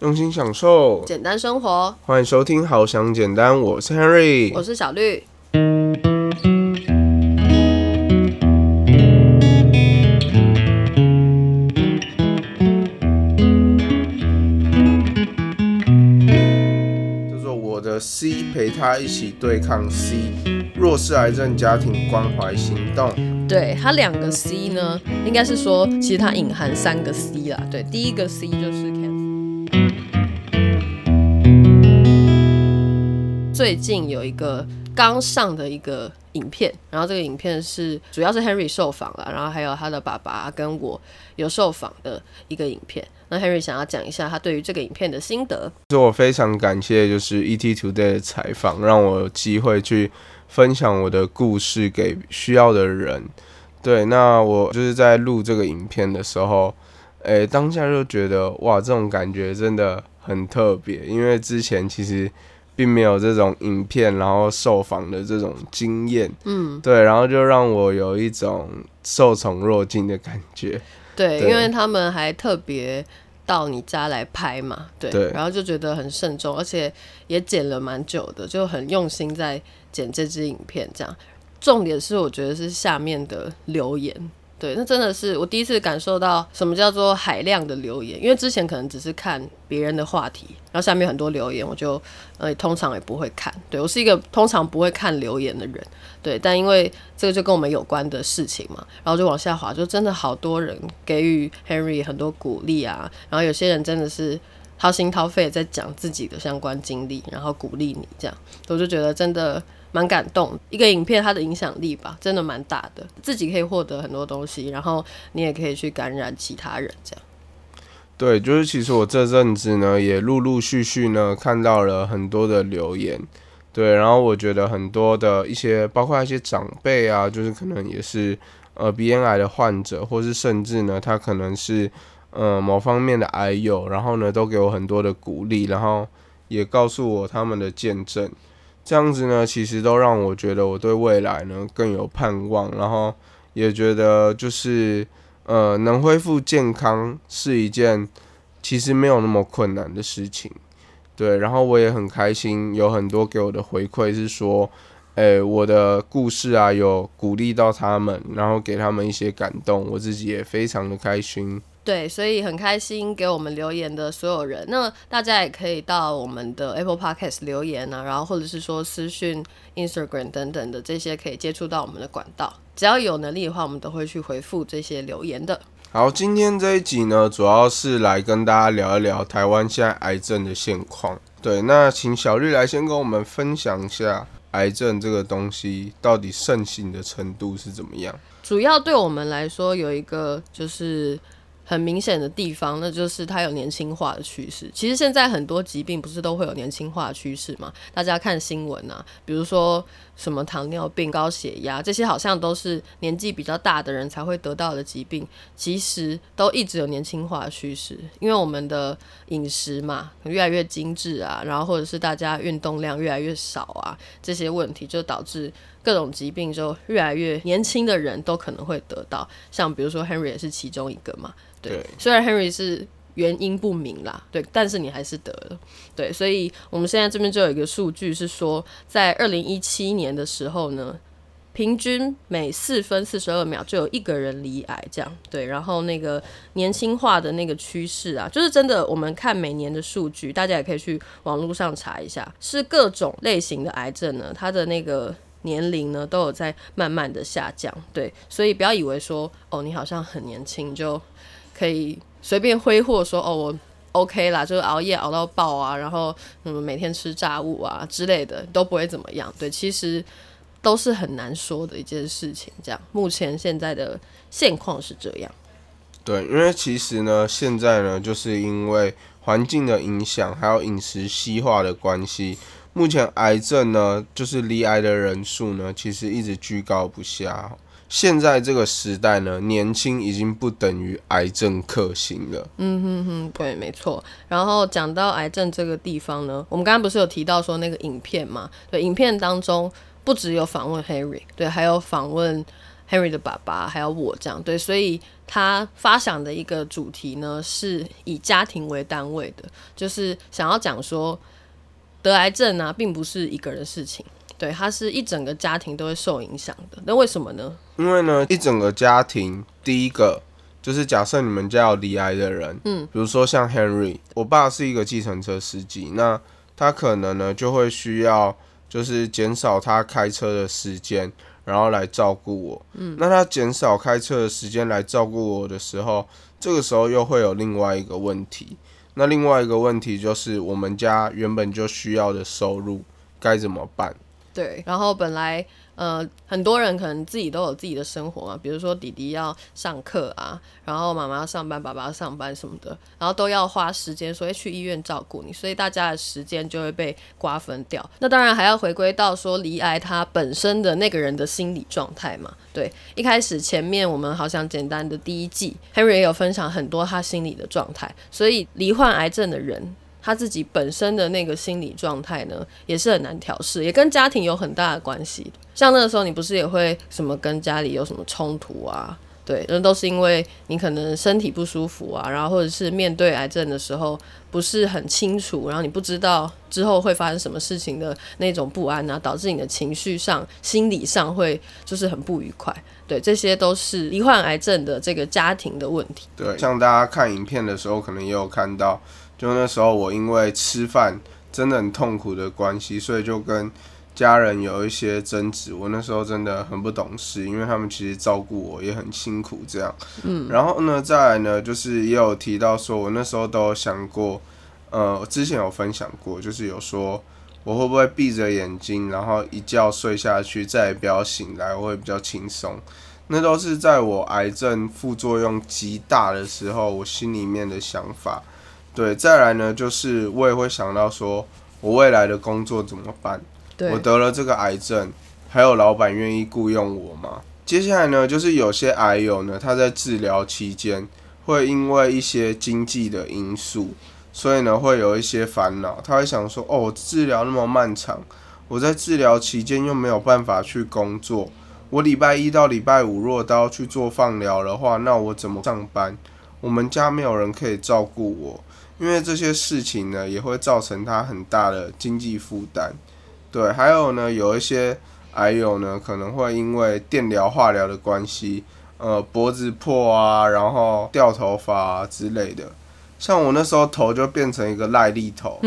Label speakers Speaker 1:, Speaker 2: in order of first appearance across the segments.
Speaker 1: 用心享受，
Speaker 2: 简单生活。
Speaker 1: 欢迎收听《好想简单》，我是 Henry，
Speaker 2: 我是小绿。
Speaker 1: 叫做我的 C 陪他一起对抗 C 弱势癌症家庭关怀行动。
Speaker 2: 对它两个 C 呢，应该是说，其实它隐含三个 C 啦。对，第一个 C 就是最近有一个刚上的一个影片，然后这个影片是主要是 Henry 受访了，然后还有他的爸爸跟我有受访的一个影片。那 Henry 想要讲一下他对于这个影片的心得。
Speaker 1: 是我非常感谢，就是 ET Today 的采访，让我有机会去分享我的故事给需要的人。对，那我就是在录这个影片的时候，诶、当下就觉得哇，这种感觉真的很特别，因为之前其实并没有这种影片，然后受访的这种经验。
Speaker 2: 嗯，
Speaker 1: 对，然后就让我有一种受宠若惊的感觉。
Speaker 2: 对，
Speaker 1: 对
Speaker 2: 因为他们还特别到你家来拍嘛，对，
Speaker 1: 对
Speaker 2: 然后就觉得很慎重，而且也剪了蛮久的，就很用心在剪这支影片。这样，重点是我觉得是下面的留言。对，那真的是我第一次感受到什么叫做海量的留言，因为之前可能只是看别人的话题，然后下面很多留言，我就呃通常也不会看。对我是一个通常不会看留言的人，对，但因为这个就跟我们有关的事情嘛，然后就往下滑，就真的好多人给予 Henry 很多鼓励啊，然后有些人真的是掏心掏肺在讲自己的相关经历，然后鼓励你这样，我就觉得真的蛮感动。一个影片它的影响力吧，真的蛮大的，自己可以获得很多东西，然后你也可以去感染其他人这样。
Speaker 1: 对，就是其实我这阵子呢，也陆陆续续呢看到了很多的留言，对，然后我觉得很多的一些，包括一些长辈啊，就是可能也是呃鼻咽癌的患者，或是甚至呢他可能是呃某方面的癌友，然后呢都给我很多的鼓励，然后也告诉我他们的见证，这样子呢，其实都让我觉得我对未来呢更有盼望，然后也觉得就是。呃，能恢复健康是一件其实没有那么困难的事情，对。然后我也很开心，有很多给我的回馈是说，诶、我的故事啊有鼓励到他们，然后给他们一些感动，我自己也非常的开心。
Speaker 2: 对，所以很开心给我们留言的所有人，那大家也可以到我们的 Apple Podcast 留言啊，然后或者是说私讯 Instagram 等等的这些可以接触到我们的管道，只要有能力的话，我们都会去回复这些留言的。
Speaker 1: 好，今天这一集呢，主要是来跟大家聊一聊台湾现在癌症的现况。对，那请小绿来先跟我们分享一下癌症这个东西到底盛行的程度是怎么样。
Speaker 2: 主要对我们来说有一个就是很明显的地方，那就是它有年轻化的趋势。其实现在很多疾病不是都会有年轻化趋势嘛？大家看新闻啊，比如说什么糖尿病、高血压这些，好像都是年纪比较大的人才会得到的疾病，其实都一直有年轻化的趋势。因为我们的饮食嘛越来越精致啊，然后或者是大家运动量越来越少啊，这些问题就导致。各种疾病之后越来越年轻的人都可能会得到，像比如说 Henry 也是其中一个嘛。对，
Speaker 1: 对
Speaker 2: 虽然 Henry 是原因不明啦，对，但是你还是得了。对，所以我们现在这边就有一个数据是说，在二零一七年的时候呢，平均每四分四十二秒就有一个人罹癌，这样对。然后那个年轻化的那个趋势啊，就是真的，我们看每年的数据，大家也可以去网络上查一下，是各种类型的癌症呢，它的那个。年龄呢都有在慢慢的下降，对，所以不要以为说哦你好像很年轻就可以随便挥霍说哦我 OK 啦，就是熬夜熬到爆啊，然后嗯每天吃炸物啊之类的都不会怎么样，对，其实都是很难说的一件事情。这样，目前现在的现况是这样。
Speaker 1: 对，因为其实呢，现在呢，就是因为环境的影响，还有饮食西化的关系，目前癌症呢，就是罹癌的人数呢，其实一直居高不下。现在这个时代呢，年轻已经不等于癌症克星了。
Speaker 2: 嗯哼哼，对，没错。然后讲到癌症这个地方呢，我们刚刚不是有提到说那个影片嘛？对，影片当中不只有访问 Harry，对，还有访问 Henry 的爸爸，还有我这样对，所以他发想的一个主题呢，是以家庭为单位的，就是想要讲说得癌症啊，并不是一个人的事情，对，它是一整个家庭都会受影响的。那为什么呢？
Speaker 1: 因为呢，一整个家庭，第一个就是假设你们家有离癌的人，嗯，比如说像 Henry，我爸是一个计程车司机，那他可能呢就会需要就是减少他开车的时间。然后来照顾我，嗯，那他减少开车的时间来照顾我的时候，这个时候又会有另外一个问题。那另外一个问题就是我们家原本就需要的收入该怎么办？
Speaker 2: 对，然后本来。呃，很多人可能自己都有自己的生活嘛，比如说弟弟要上课啊，然后妈妈要上班，爸爸要上班什么的，然后都要花时间，所以去医院照顾你，所以大家的时间就会被瓜分掉。那当然还要回归到说离癌他本身的那个人的心理状态嘛。对，一开始前面我们好像简单的第一季，Henry 也有分享很多他心理的状态，所以罹患癌症的人。他自己本身的那个心理状态呢，也是很难调试，也跟家庭有很大的关系。像那个时候，你不是也会什么跟家里有什么冲突啊？对，那都是因为你可能身体不舒服啊，然后或者是面对癌症的时候不是很清楚，然后你不知道之后会发生什么事情的那种不安啊，导致你的情绪上、心理上会就是很不愉快。对，这些都是罹患癌症的这个家庭的问题。
Speaker 1: 对，像大家看影片的时候，可能也有看到。就那时候，我因为吃饭真的很痛苦的关系，所以就跟家人有一些争执。我那时候真的很不懂事，因为他们其实照顾我也很辛苦，这样。嗯。然后呢，再来呢，就是也有提到说，我那时候都有想过，呃，之前有分享过，就是有说我会不会闭着眼睛，然后一觉睡下去，再也不要醒来，我会比较轻松。那都是在我癌症副作用极大的时候，我心里面的想法。对，再来呢，就是我也会想到说，我未来的工作怎么办？我得了这个癌症，还有老板愿意雇佣我吗？接下来呢，就是有些癌友呢，他在治疗期间会因为一些经济的因素，所以呢会有一些烦恼。他会想说，哦，治疗那么漫长，我在治疗期间又没有办法去工作，我礼拜一到礼拜五如果都要去做放疗的话，那我怎么上班？我们家没有人可以照顾我。因为这些事情呢，也会造成他很大的经济负担。对，还有呢，有一些癌友呢，可能会因为电疗、化疗的关系，呃，脖子破啊，然后掉头发啊之类的。像我那时候头就变成一个癞痢头。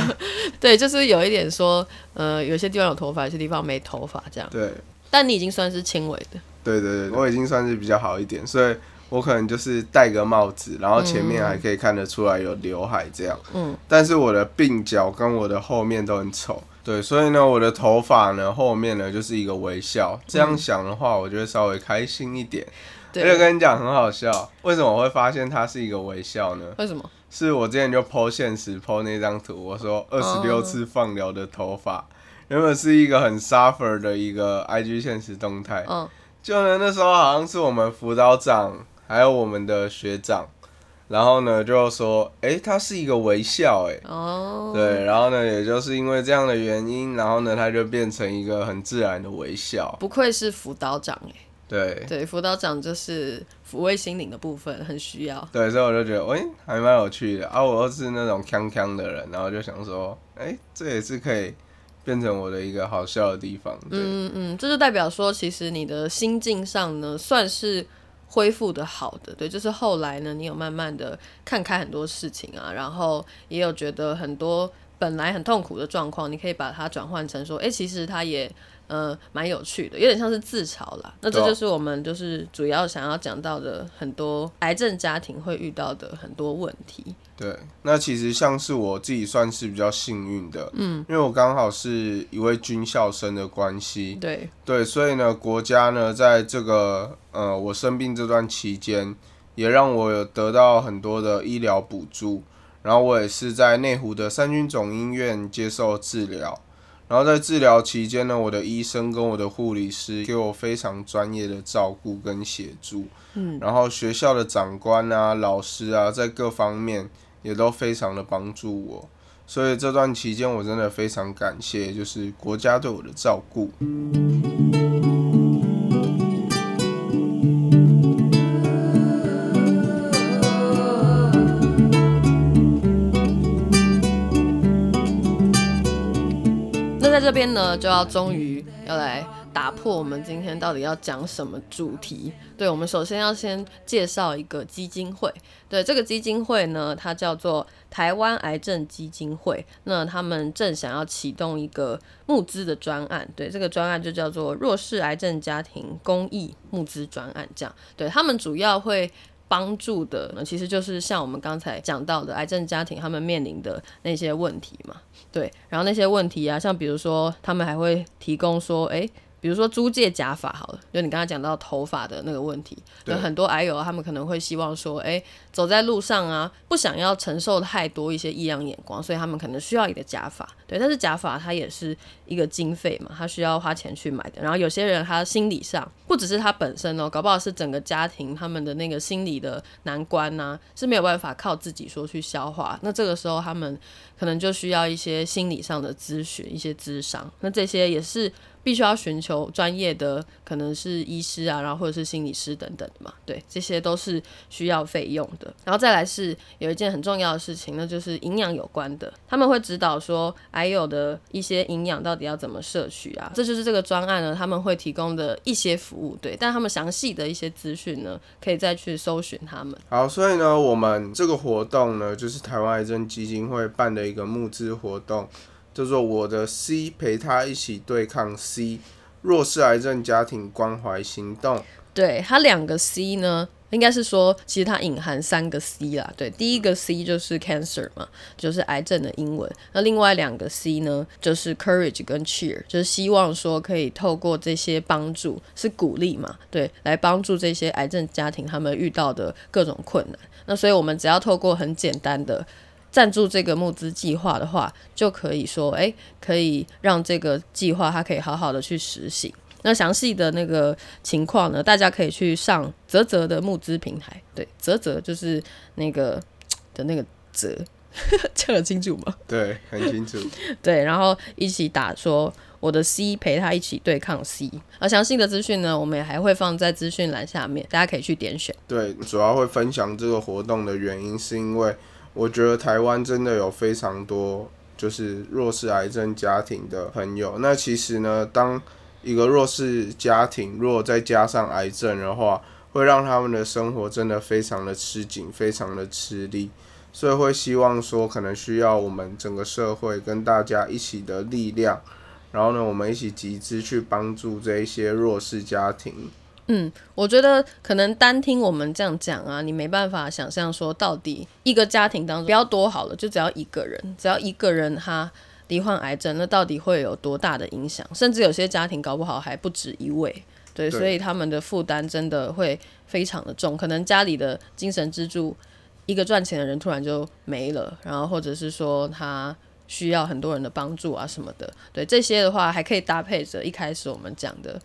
Speaker 2: 对，就是有一点说，呃，有些地方有头发，有些地方没头发这样。
Speaker 1: 对。
Speaker 2: 但你已经算是轻微的。
Speaker 1: 对对对，我已经算是比较好一点，所以。我可能就是戴个帽子，然后前面还可以看得出来有刘海这样。嗯，但是我的鬓角跟我的后面都很丑。对，所以呢，我的头发呢后面呢就是一个微笑。这样想的话，我觉得稍微开心一点。而且跟你讲很好笑，为什么我会发现它是一个微笑呢？
Speaker 2: 为什么？
Speaker 1: 是我之前就 PO 现实 PO 那张图，我说二十六次放疗的头发，原本是一个很 suffer 的一个 IG 现实动态。嗯，就呢那时候好像是我们辅导长。还有我们的学长，然后呢就说，哎，他是一个微笑，哎，哦，对，然后呢，也就是因为这样的原因，然后呢，他就变成一个很自然的微笑。
Speaker 2: 不愧是辅导长，哎，
Speaker 1: 对，
Speaker 2: 对，辅导长就是抚慰心灵的部分，很需要。
Speaker 1: 对，所以我就觉得，哎，还蛮有趣的。啊，我又是那种锵锵的人，然后就想说，哎，这也是可以变成我的一个好笑的地方。嗯
Speaker 2: 嗯，这就代表说，其实你的心境上呢，算是。恢复的好的，对，就是后来呢，你有慢慢的看开很多事情啊，然后也有觉得很多本来很痛苦的状况，你可以把它转换成说，哎，其实它也。呃，蛮有趣的，有点像是自嘲啦。那这就是我们就是主要想要讲到的很多癌症家庭会遇到的很多问题。
Speaker 1: 对，那其实像是我自己算是比较幸运的，嗯，因为我刚好是一位军校生的关系，
Speaker 2: 对
Speaker 1: 对，所以呢，国家呢在这个呃我生病这段期间，也让我有得到很多的医疗补助，然后我也是在内湖的三军总医院接受治疗。然后在治疗期间呢，我的医生跟我的护理师给我非常专业的照顾跟协助。嗯，然后学校的长官啊、老师啊，在各方面也都非常的帮助我。所以这段期间我真的非常感谢，就是国家对我的照顾。
Speaker 2: 那在这边呢，就要终于要来打破我们今天到底要讲什么主题。对，我们首先要先介绍一个基金会。对，这个基金会呢，它叫做台湾癌症基金会。那他们正想要启动一个募资的专案。对，这个专案就叫做弱势癌症家庭公益募资专案。这样，对他们主要会。帮助的呢，其实就是像我们刚才讲到的癌症家庭他们面临的那些问题嘛，对，然后那些问题啊，像比如说他们还会提供说，哎。比如说租借假发好了，就你刚才讲到头发的那个问题，有很多癌友他们可能会希望说，哎，走在路上啊，不想要承受太多一些异样眼光，所以他们可能需要一个假发，对，但是假发它也是一个经费嘛，他需要花钱去买的。然后有些人他心理上不只是他本身哦，搞不好是整个家庭他们的那个心理的难关呢是没有办法靠自己说去消化，那这个时候他们可能就需要一些心理上的咨询，一些咨商，那这些也是。必须要寻求专业的，可能是医师啊，然后或者是心理师等等的嘛，对，这些都是需要费用的。然后再来是有一件很重要的事情，那就是营养有关的，他们会指导说癌友的一些营养到底要怎么摄取啊，这就是这个专案呢，他们会提供的一些服务，对，但他们详细的一些资讯呢，可以再去搜寻他们。
Speaker 1: 好，所以呢，我们这个活动呢，就是台湾癌症基金会办的一个募资活动。叫做我的 C 陪他一起对抗 C 弱势癌症家庭关怀行动。
Speaker 2: 对它两个 C 呢，应该是说其实它隐含三个 C 啦。对，第一个 C 就是 cancer 嘛，就是癌症的英文。那另外两个 C 呢，就是 courage 跟 cheer，就是希望说可以透过这些帮助，是鼓励嘛，对，来帮助这些癌症家庭他们遇到的各种困难。那所以我们只要透过很简单的。赞助这个募资计划的话，就可以说，哎，可以让这个计划它可以好好的去实行。那详细的那个情况呢，大家可以去上泽泽的募资平台。对，泽泽就是那个的那个泽，讲得清楚吗？
Speaker 1: 对，很清楚。
Speaker 2: 对，然后一起打说我的 C 陪他一起对抗 C。而详细的资讯呢，我们也还会放在资讯栏下面，大家可以去点选。
Speaker 1: 对，主要会分享这个活动的原因，是因为。我觉得台湾真的有非常多就是弱势癌症家庭的朋友。那其实呢，当一个弱势家庭如果再加上癌症的话，会让他们的生活真的非常的吃紧，非常的吃力。所以会希望说，可能需要我们整个社会跟大家一起的力量，然后呢，我们一起集资去帮助这一些弱势家庭。
Speaker 2: 嗯，我觉得可能单听我们这样讲啊，你没办法想象说到底一个家庭当中不要多好了，就只要一个人，只要一个人他罹患癌症，那到底会有多大的影响？甚至有些家庭搞不好还不止一位，对，所以他们的负担真的会非常的重。可能家里的精神支柱，一个赚钱的人突然就没了，然后或者是说他需要很多人的帮助啊什么的，对这些的话还可以搭配着一开始我们讲的。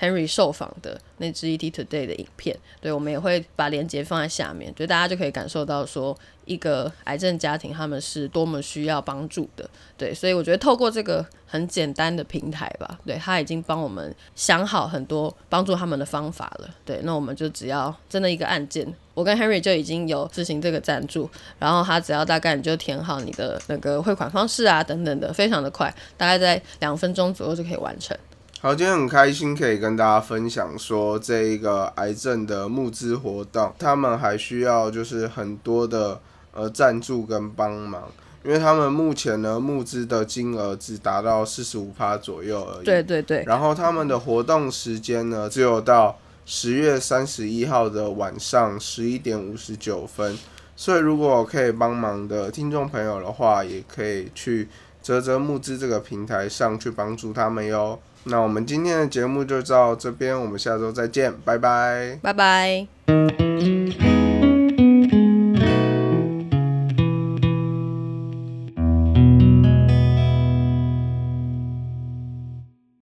Speaker 2: Henry 受访的那支 ET Today 的影片，对我们也会把链接放在下面，就大家就可以感受到说一个癌症家庭他们是多么需要帮助的，对，所以我觉得透过这个很简单的平台吧，对他已经帮我们想好很多帮助他们的方法了，对，那我们就只要真的一个按键，我跟 Henry 就已经有执行这个赞助，然后他只要大概你就填好你的那个汇款方式啊等等的，非常的快，大概在两分钟左右就可以完成。
Speaker 1: 好，今天很开心可以跟大家分享说这一个癌症的募资活动，他们还需要就是很多的呃赞助跟帮忙，因为他们目前呢募资的金额只达到四十五趴左右而已。
Speaker 2: 对对对。
Speaker 1: 然后他们的活动时间呢只有到十月三十一号的晚上十一点五十九分，所以如果可以帮忙的听众朋友的话，也可以去泽泽募资这个平台上去帮助他们哟。那我们今天的节目就到这边我们下周再见拜拜。
Speaker 2: 拜拜。